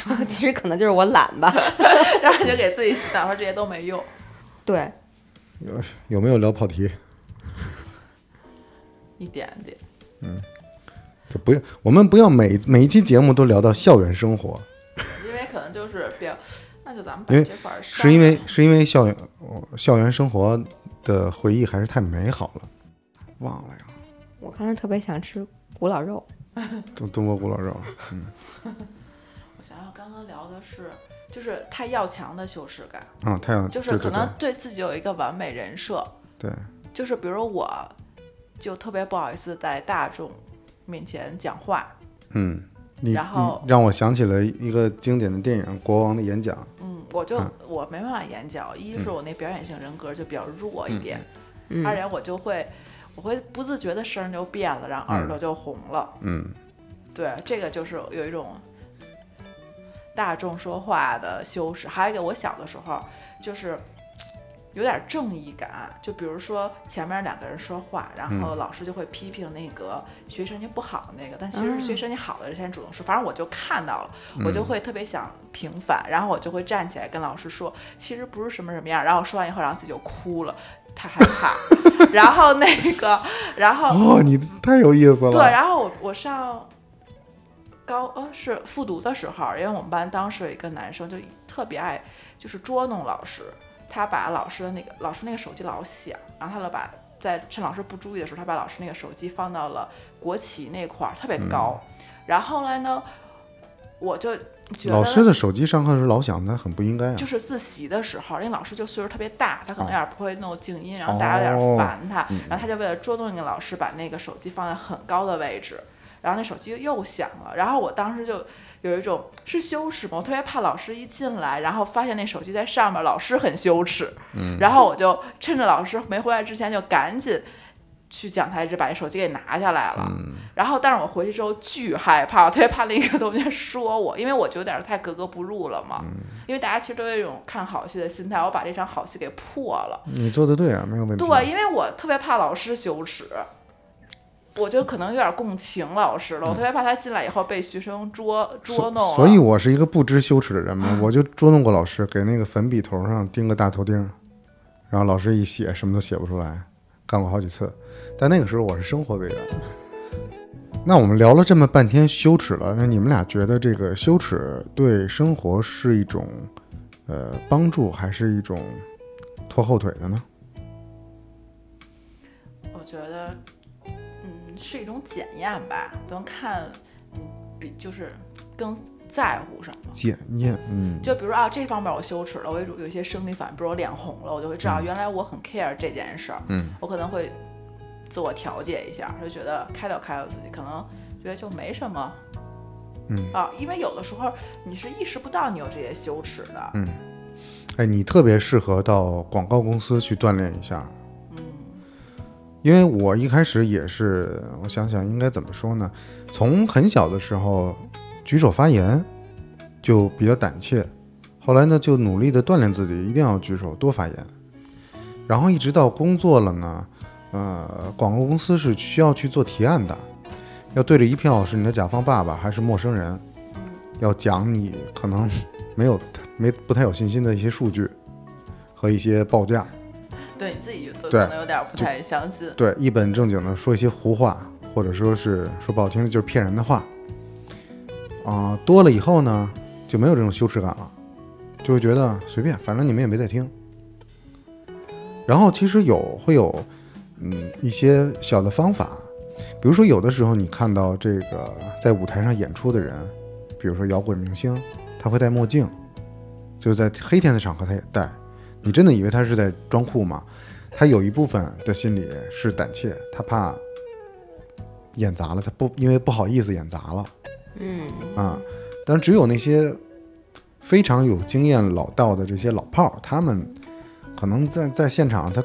然后其实可能就是我懒吧。然后你就给自己洗脑说这些都没用。对，有有没有聊跑题？一点点，嗯就不要，我们不要每每一期节目都聊到校园生活，因为可能就是比较，那就咱们因为把这块儿删是因为是因为校园哦校园生活的回忆还是太美好了，忘了呀，我刚才特别想吃古老肉，东东坡古老肉，我 想想，刚刚聊的是就是太要强的羞耻感，啊，太阳就是可能对自己有一个完美人设，对。对，就是比如我，就特别不好意思在大众面前讲话，嗯，你然后你让我想起了一个经典的电影《国王的演讲》，嗯，我就、嗯我没办法演讲，一是我那表演性人格就比较弱一点，嗯二来我就会我会不自觉的声儿就变了，然后耳朵就红了，嗯，对，这个就是有一种大众说话的修饰，还有一个我小的时候就是。有点正义感，就比如说前面两个人说话，然后老师就会批评那个学习成绩不好的那个，但其实是学习成绩好的人先主动说，反正我就看到了，我就会特别想平反，然后我就会站起来跟老师说，其实不是什么什么样，然后说完以后，然后自己就哭了，太害怕，然后那个，然后哦，你太有意思了，对，然后我我上高呃是复读的时候，因为我们班当时有一个男生就特别爱就是捉弄老师，他把老师的那个老师那个手机老响，然后他就把在趁老师不注意的时候，他把老师那个手机放到了国旗那块儿，特别高。然后后来呢，我就觉得老师的手机上课时老响，那很不应该啊就。是自习的时候，因为老师就岁数特别大，他可能哦有点不会弄静音，然后大家有点烦他，嗯然后他就为了捉弄那个老师，把那个手机放在很高的位置，然后那手机又响了，然后我当时就有一种是羞耻吗？我特别怕老师一进来，然后发现那手机在上面，老师很羞耻，嗯 然后我就趁着老师没回来之前就赶紧。去讲台就把这手机给拿下来了，嗯然后但是我回去之后巨害怕，我特别怕另一个同学说我，因为我就有点太格格不入了嘛。嗯因为大家其实都有一种看好戏的心态，我把这场好戏给破了。你做的对啊，没有问题。对，因为我特别怕老师羞耻，我就可能有点共情老师了，我特别怕他进来以后被学生捉捉弄了。所以，我是一个不知羞耻的人嘛，我就捉弄过老师，给那个粉笔头上钉个大头钉，然后老师一写什么都写不出来，干过好几次。但那个时候我是生活委员。那我们聊了这么半天羞耻了，那你们俩觉得这个羞耻对生活是一种呃帮助，还是一种拖后腿的呢？我觉得，嗯，是一种检验吧，能看你比就是更在乎什么。检验，嗯，就比如说啊，这方面我羞耻了，我有有一些生理反应，比如我脸红了，我就会知道原来我很 care 这件事儿。嗯，我可能会自我调节一下，就觉得开导开导自己，可能觉得就没什么。嗯啊，因为有的时候你是意识不到你有这些羞耻的。嗯哎，你特别适合到广告公司去锻炼一下。因为我一开始也是，我想想应该怎么说呢？从很小的时候举手发言就比较胆怯，后来呢就努力的锻炼自己，一定要举手多发言。然后一直到工作了呢，呃，广告公司是需要去做提案的，要对着一票是你的甲方爸爸还是陌生人，要讲你可能没有没不太有信心的一些数据和一些报价。对你自己都可能有点不太相信。对，一本正经的说一些胡话，或者说是说不好听的就是骗人的话，啊、多了以后呢，就没有这种羞耻感了，就会觉得随便，反正你们也没在听。然后其实有会有，嗯，一些小的方法，比如说有的时候你看到这个在舞台上演出的人，比如说摇滚明星，他会戴墨镜，就是在黑天的场合他也戴。你真的以为他是在装酷吗？他有一部分的心理是胆怯，他怕演砸了，他不因为不好意思演砸了嗯，啊。但只有那些非常有经验老道的这些老炮儿，他们可能在在现场他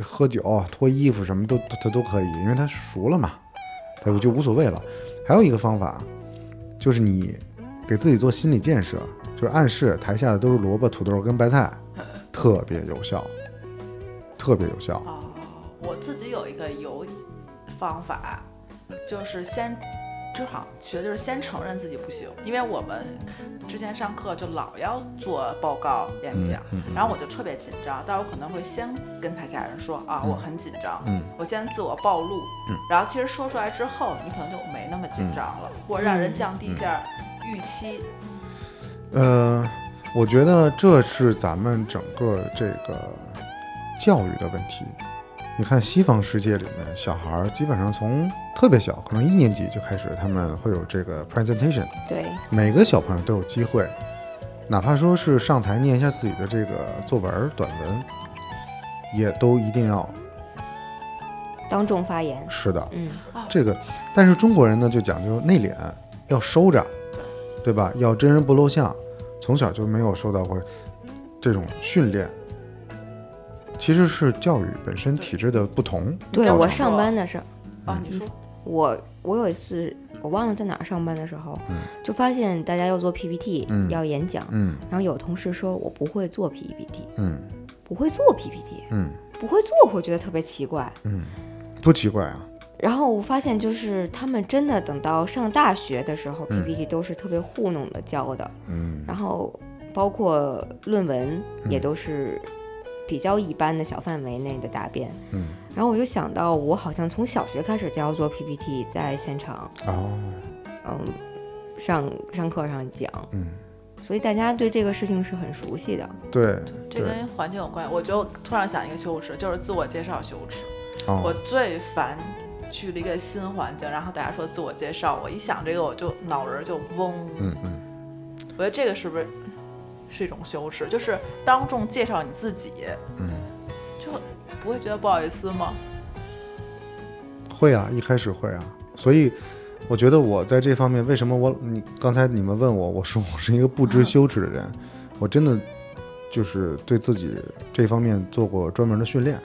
喝酒、脱衣服什么都他都可以，因为他熟了嘛，他就无所谓了。还有一个方法，就是你给自己做心理建设，就是暗示台下的都是萝卜、土豆跟白菜，特别有效，特别有效。哦，我自己有一个有方法，就是先，就好像学就是先承认自己不行，因为我们之前上课就老要做报告演讲，嗯然后我就特别紧张，但我可能会先跟台下人说啊，我很紧张，嗯。我先自我暴露，嗯。然后其实说出来之后，你可能就没那么紧张了，或者让人降低一下预期。呃，我觉得这是咱们整个这个教育的问题。你看西方世界里面，小孩儿基本上从特别小，可能一年级就开始，他们会有这个 presentation，对，每个小朋友都有机会，哪怕说是上台念一下自己的这个作文、短文，也都一定要当众发言，是的。嗯，这个，但是中国人呢就讲究内敛，要收着，对吧？要真人不露相，从小就没有受到过这种训练，其实是教育本身体制的不同。对我上班的时候，啊，你说。我我有一次我忘了在哪儿上班的时候，嗯。就发现大家要做 PPT，、嗯。要演讲，嗯。然后有同事说我不会做 PPT，嗯。不会做 PPT，嗯。不会做会觉得特别奇怪。嗯，不奇怪啊。然后我发现，就是他们真的等到上大学的时候、嗯 p p t 都是特别糊弄的教的，嗯然后包括论文也都是比较一般的小范围内的答辩。嗯然后我就想到，我好像从小学开始就要做 PPT，在现场，哦嗯，上上课上讲，嗯，所以大家对这个事情是很熟悉的。对这跟环境有关。我觉得突然想一个羞耻，就是自我介绍羞耻。我哦最烦去了一个新环境，然后大家说自我介绍，我一想这个我就脑仁就嗡。嗯嗯我觉得这个是不是是一种羞耻？就是当众介绍你自己，嗯，就不会觉得不好意思吗？会啊，一开始会啊，所以我觉得我在这方面，为什么我你刚才你们问我，我说我是一个不知羞耻的人，我真的就是对自己这方面做过专门的训练。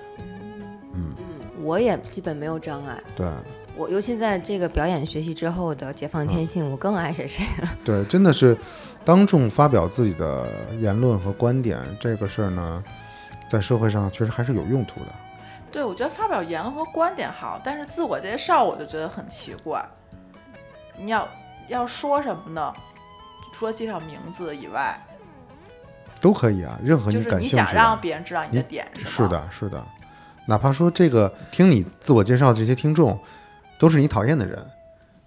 嗯，我也基本没有障碍。对我尤其在这个表演学习之后的解放天性，我更爱谁谁了。对，真的是当众发表自己的言论和观点这个事儿呢，在社会上确实还是有用途的。对，我觉得发表言论和观点好，但是自我介绍我就觉得很奇怪。你要要说什么呢？除了介绍名字以外，都可以啊，任何你感兴趣的。想让别人知道你的点是是？的，是的，哪怕说这个听你自我介绍这些听众都是你讨厌的人，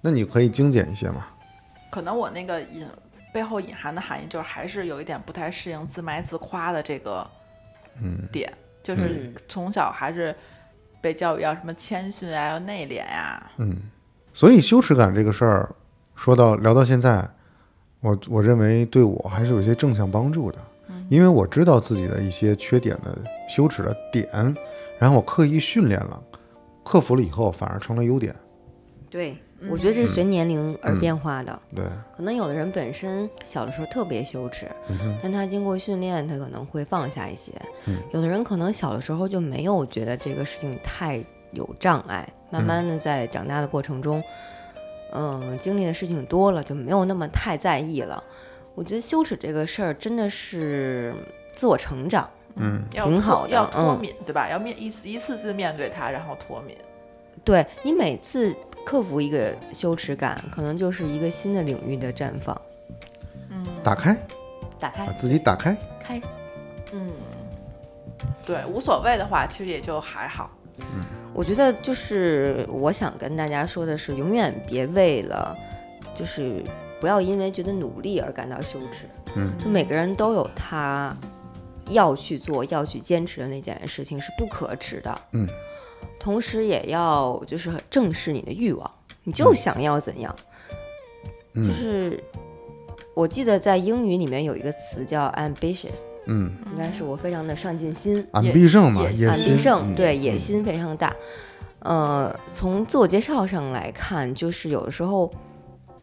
那你可以精简一些嘛。可能我那个隐背后隐含的含义就是还是有一点不太适应自卖自夸的这个嗯。点，就是嗯从小还是被教育要什么谦逊啊，要内敛呀、嗯，所以羞耻感这个事儿，说到聊到现在，我我认为对我还是有一些正向帮助的，因为我知道自己的一些缺点的羞耻的点，然后我刻意训练了，克服了以后反而成了优点。对，我觉得这是随年龄而变化的。对，可能有的人本身小的时候特别羞耻，嗯，但他经过训练，他可能会放下一些。嗯有的人可能小的时候就没有觉得这个事情太有障碍，慢慢的在长大的过程中，嗯、经历的事情多了，就没有那么太在意了。我觉得羞耻这个事儿真的是自我成长，嗯要挺好的要脱嗯敏，对吧？要面一次一次次面对它，然后脱敏。对你每次克服一个羞耻感，可能就是一个新的领域的绽放。嗯打开，打开把自己打开。开，嗯，对，无所谓的话，其实也就还好。嗯我觉得就是我想跟大家说的是，永远别为了，就是不要因为觉得努力而感到羞耻。嗯就每个人都有他要去做、要去坚持的那件事情，是不可耻的。嗯，同时也要就是正视你的欲望，你就想要怎样，嗯。就是我记得在英语里面有一个词叫 ambitious，嗯，应该是我非常的上进心，俺必胜嘛，必胜，嗯。对，野心非常大。呃，从自我介绍上来看，就是有的时候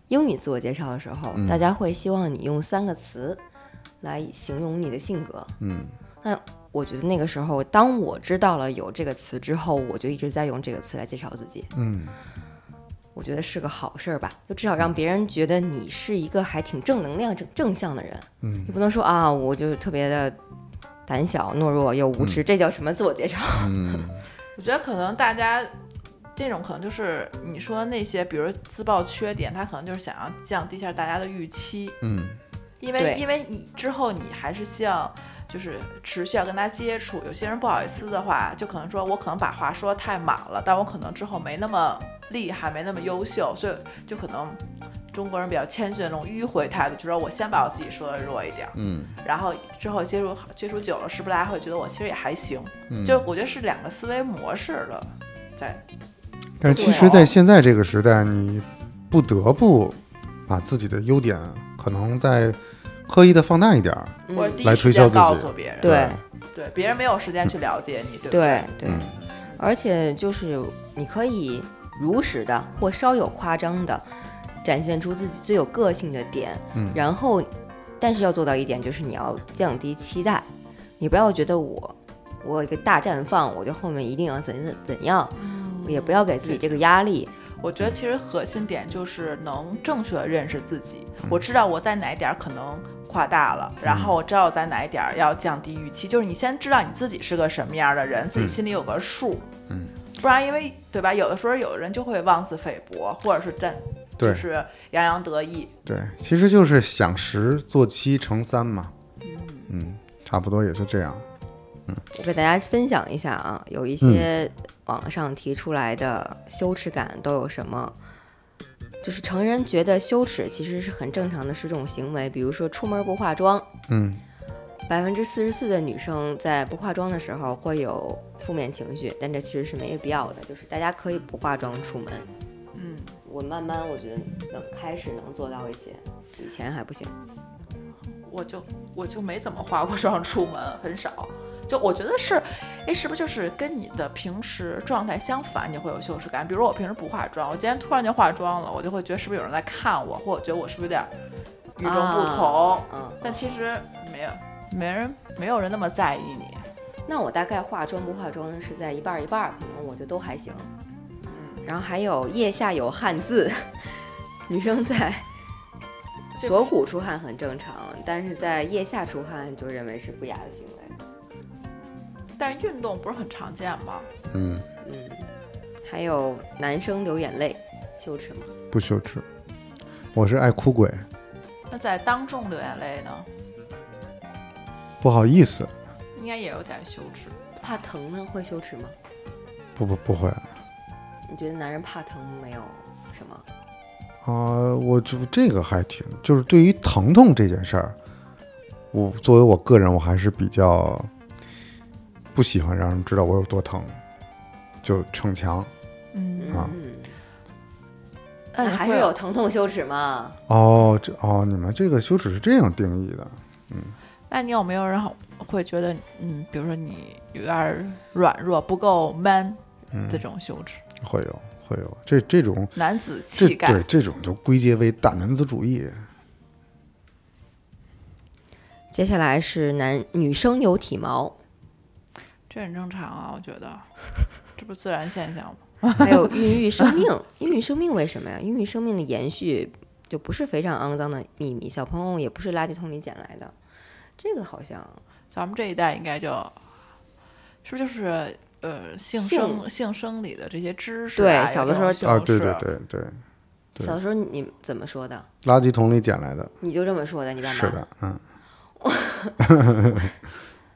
英语自我介绍的时候，嗯。大家会希望你用三个词来形容你的性格。嗯那我觉得那个时候，当我知道了有这个词之后，我就一直在用这个词来介绍自己。嗯我觉得是个好事儿吧，就至少让别人觉得你是一个还挺正能量、正正向的人。嗯你不能说啊，我就特别的胆小、懦弱又无知，这叫什么自我介绍？嗯我觉得可能大家这种可能就是你说的那些，比如自曝缺点，他可能就是想要降低一下大家的预期，嗯因为因为你之后你还是希望就是持续要跟他接触。有些人不好意思的话，就可能说我可能把话说得太满了，但我可能之后没那么厉害，没那么优秀，所以就可能。中国人比较谦逊的那种迂回态度，就说我先把我自己说的弱一点儿，嗯然后之后接触接触久了，是不是大家会觉得我其实也还行？嗯，就我觉得是两个思维模式的在但是其实，在现在这个时代，你不得不把自己的优点可能再刻意的放大一点儿。嗯，或者第来一时间推销自己。告诉别人，对。对，别人没有时间去了解你，对不对？对，嗯。而且就是你可以如实的或稍有夸张的展现出自己最有个性的点，嗯。然后，但是要做到一点，就是你要降低期待，你不要觉得我我一个大绽放，我就后面一定要怎怎怎样，也不要给自己这个压力。我觉得其实核心点就是能正确的认识自己。我知道我在哪一点儿可能夸大了，然后我知道我在哪一点儿要降低预期。就是你先知道你自己是个什么样的人，自己心里有个数。嗯，不然因为对吧？有的时候有的人就会妄自菲薄，或者是真就是洋洋得意。对，其实就是想十做七乘三嘛。嗯嗯，差不多也就这样。嗯我给大家分享一下啊，有一些网上提出来的羞耻感都有什么？就是成人觉得羞耻其实是很正常的是这种行为，比如说出门不化妆，嗯百分之四十四的女生在不化妆的时候会有负面情绪，但这其实是没有必要的，就是大家可以不化妆出门。嗯，我慢慢我觉得能开始能做到一些，以前还不行。我就我就没怎么化过妆出门，很少。就我觉得是，哎，是不是就是跟你的平时状态相反，你会有羞耻感？比如我平时不化妆，我今天突然就化妆了，我就会觉得是不是有人在看我，或者觉得我是不是有点与众不同？啊嗯，但其实没有，没人没有人那么在意你。那我大概化妆不化妆是在一半儿一半儿，可能我觉得都还行。嗯，然后还有腋下有汗渍，女生在锁骨出汗很正常，但是在腋下出汗就认为是不雅的行为。但是运动不是很常见吗？嗯，嗯，还有男生流眼泪，羞耻吗？不羞耻，我是爱哭鬼，那在当众流眼泪呢，不好意思，应该也有点羞耻。怕疼呢，会羞耻吗？不不不会。你觉得男人怕疼没有什么？啊、我就这个还挺，就是对于疼痛这件事儿，我作为我个人，我还是比较不喜欢让人知道我有多疼，就逞强。嗯啊嗯，那还是有疼痛羞耻嘛？哦，这哦，你们这个羞耻是这样定义的？嗯那你有没有人好会觉得，嗯，比如说你有点儿软弱，不够 man 嗯，这种羞耻，会有会有，这这种男子气概对。这种就归结为大男子主义。接下来是男女生有体毛，这很正常啊，我觉得，这不是自然现象吗？还有孕育生命。孕育生命为什么呀？孕育生命的延续就不是非常肮脏的秘密，小朋友也不是垃圾桶里捡来的。这个好像咱们这一代应该就，是不是就是呃性性生性生理的这些知识、对啊？小的时候啊，对对对对，对小时候你怎么说的？垃圾桶里捡来的，你就这么说的？你爸妈？是的，嗯，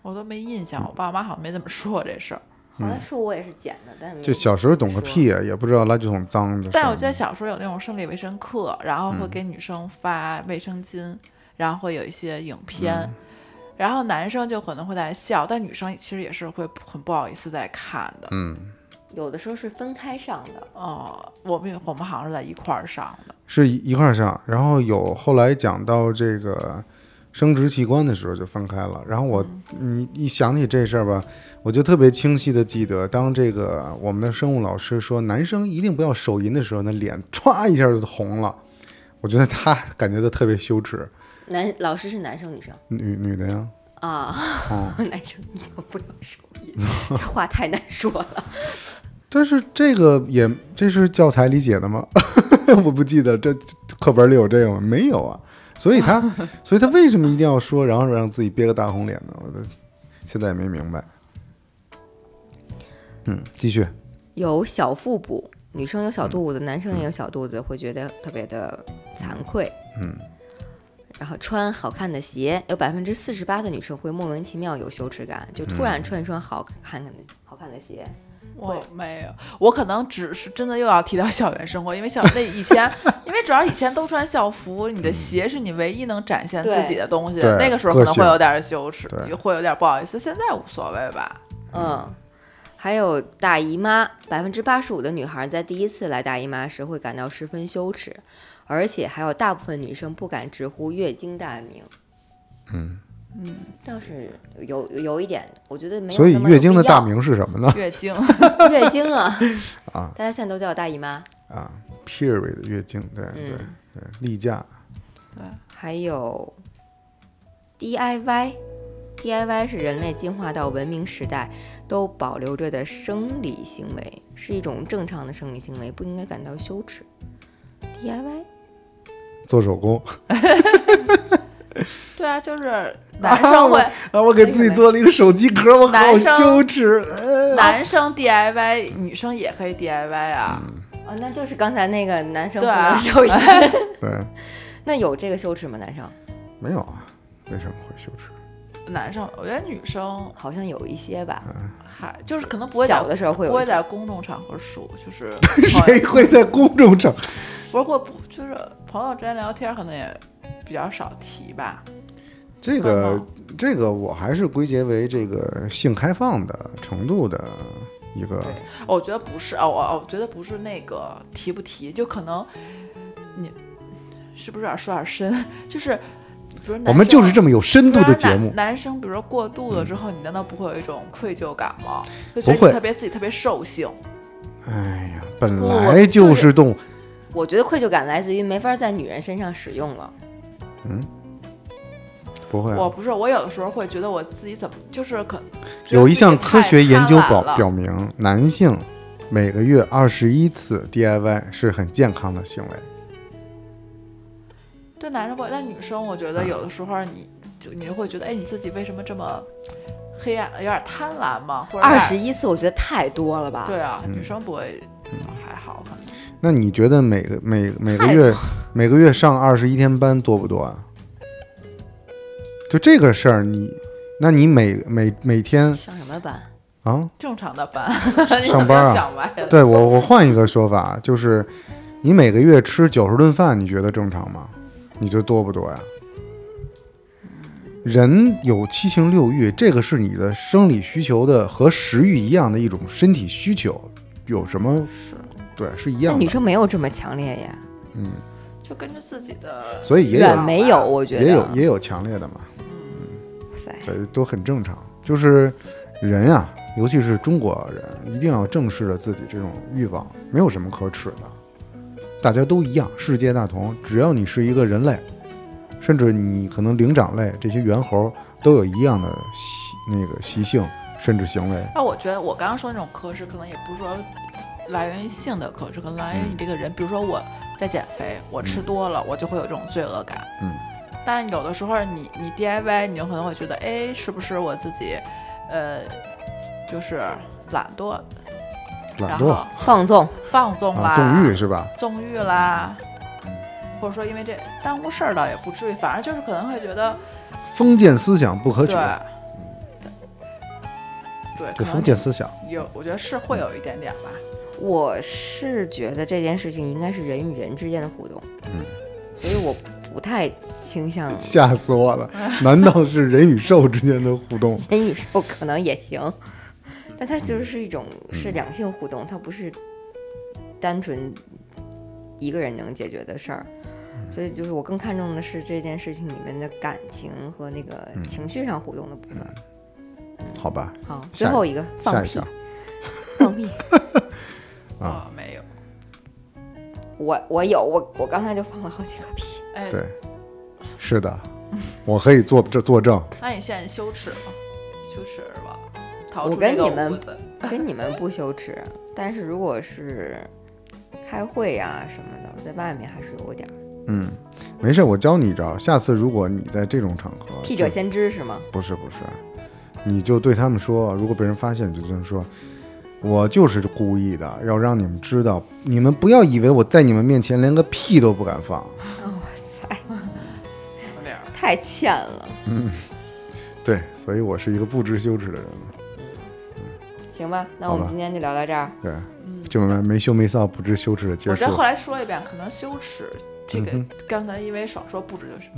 我都没印象，我爸妈好像没怎么说过这事儿。后来说我也是捡的，但是就小时候懂个屁啊，也不知道垃圾桶脏的。但我记得小时候有那种生理卫生课，然后嗯会给女生发卫生巾，然后会有一些影片，嗯然后男生就可能会在笑，但女生其实也是会很不好意思在看的。嗯，有的时候是分开上的。哦、我们我们好像是在一块儿上的。是一一块儿上，然后有后来讲到这个生殖器官的时候就分开了。然后我你一想起这事儿吧，我就特别清晰的记得，当这个我们的生物老师说男生一定不要手淫的时候，那脸歘一下就红了。我觉得他感觉到特别羞耻，男老师是男生女生女女的呀，啊？哦，男生一定不要手淫，这话太难说了。但是这个也这是教材里写的吗？我不记得这课本里有这个吗？没有啊。所以他，所以他为什么一定要说，然后让自己憋个大红脸呢？我都现在也没明白。嗯，继续。有小腹部，女生有小肚子，男生也有小肚子，会觉得特别的惭愧。嗯，然后穿好看的鞋，有百分之四十八的女生会莫名其妙有羞耻感，就突然穿一双好看的、好看的鞋。我没有，我可能只是真的又要提到校园生活，因为校那以前，因为主要以前都穿校服，你的鞋是你唯一能展现自己的东西，对那个时候可能会有点羞耻，会有点不好意思。现在无所谓吧？嗯，还有大姨妈，百分之八十五的女孩在第一次来大姨妈时会感到十分羞耻，而且还有大部分女生不敢直呼月经大名。嗯，倒是有有一点，我觉得没有所以月经的大名是什么呢？月经，月经啊，啊大家现在都叫我大姨妈。啊，period 月经，对对嗯对，例假。对还有 DIY，DIY 是人类进化到文明时代都保留着的生理行为，是一种正常的生理行为，不应该感到羞耻。DIY 做手工 对啊，就是男生会，啊！我给自己做了一个手机壳，我好羞耻。呃男生 DIY，女生也可以 DIY 啊。哦，那就是刚才那个男生不能 手淫，对，那有这个羞耻吗？男生没有啊，为什么会羞耻？男生，我觉得女生好像有一些吧，还就是可能不会在小的时候会不会。在公众场合说，就是 谁会在公众场？不是会不就是朋友之间聊天，可能也比较少提吧。这个嗯这个我还是归结为这个性开放的程度的一个我觉得不是啊，我我觉得不是那个提不提，就可能你是不是有点说点深？就是比如我们就是这么么有深度的节目。男男生比如说过度了之后，你难道不会有一种愧疚感吗？就不会觉得你特别自己特别兽性。哎呀，本来就就是是动物，我觉得愧疚感来自于没法在女人身上使用了。不会啊。我不是，我有的时候会觉得我自己怎么就是可有一项科学研究表表表明，男性每个月二十一次 DIY 是很健康的行为。对男生不会，但女生我觉得有的时候你就你就会觉得，哎，你自己为什么这么黑暗，有点贪婪吗？或者二十一次我觉得太多了吧？对啊，女生不会还好可能。那你觉得每个每每个月每个月上二十一天班多不多啊？就这个事儿，你那你每每每天上什么班？啊？正常的班，上班啊。对我我换一个说法，就是你每个月吃九十顿饭，你觉得正常吗？你觉得多不多呀？人有七情六欲，这个是你的生理需求的和食欲一样的一种身体需求，有什么？对，是一那女样的。生没有这么强烈呀，嗯，就根据自己的，所以也有远没有，我觉得也有也有强烈的嘛，哇塞，对，都很正常。就是人呀、尤其是中国人，一定要正视着自己这种欲望，没有什么可耻的，大家都一样，世界大同。只要你是一个人类，甚至你可能灵长类这些猿猴都有一样的习那个习性，甚至行为。那我觉得我刚刚说那种克制，可能也不是说来源于性的克制，可能来源于你这个人。比如说我在减肥，我吃多了，我就会有这种罪恶感。嗯。但有的时候你你 DIY，你就可能会觉得，哎，是不是我自己，呃，就是懒惰，懒惰然后放纵，放纵啦，啊，纵欲是吧？纵欲啦，或者说因为这耽误事儿倒也不至于，反而就是可能会觉得封建思想不可取对，，对，这可能封建思想。有，我觉得是会有一点点吧。我是觉得这件事情应该是人与人之间的互动，嗯，所以我不太倾向吓死我了！难道是人与兽之间的互动？人与兽可能也行，但它就是一种是两性互动，它不是单纯一个人能解决的事儿。所以就是我更看重的是这件事情里面的感情和那个嗯情绪上互动的部分。好吧，好，最后一个放屁 放屁。啊哦，没有，我我有我我刚才就放了好几个屁。哎，对，是的，我可以作这作证。那你现在羞耻吗？羞耻是吧？逃我出这个跟你们子跟你们不羞耻，但是如果是开会呀、什么的，我在外面还是有点儿嗯，没事，我教你一招。下次如果你在这种场合，就屁者先知是吗？不是不是，你就对他们说，如果被人发现，你就这么说。我就是故意的，要让你们知道，你们不要以为我在你们面前连个屁都不敢放。太欠了。嗯对，所以我是一个不知羞耻的人。嗯行吧，那我们今天就聊到这儿。对，嗯，就没没羞没臊、不知羞耻的结束我再。后来说一遍，可能羞耻这个嗯刚才因为少说不知就是，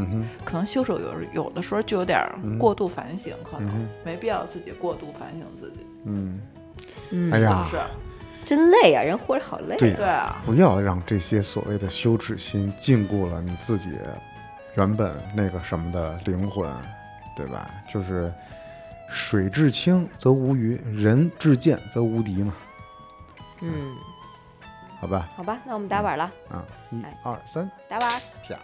可能羞耻有时有的时候就有点儿过度反省，可能嗯没必要自己过度反省自己，嗯，嗯，哎呀是，不是？真累啊，人活着好累。对对啊，不要让这些所谓的羞耻心禁锢了你自己原本那个什么的灵魂，对吧？就是水至清则无鱼，人至贱则无敌嘛，嗯，好吧？好吧，那我们打板了，啊，一哎二三，打板。啪。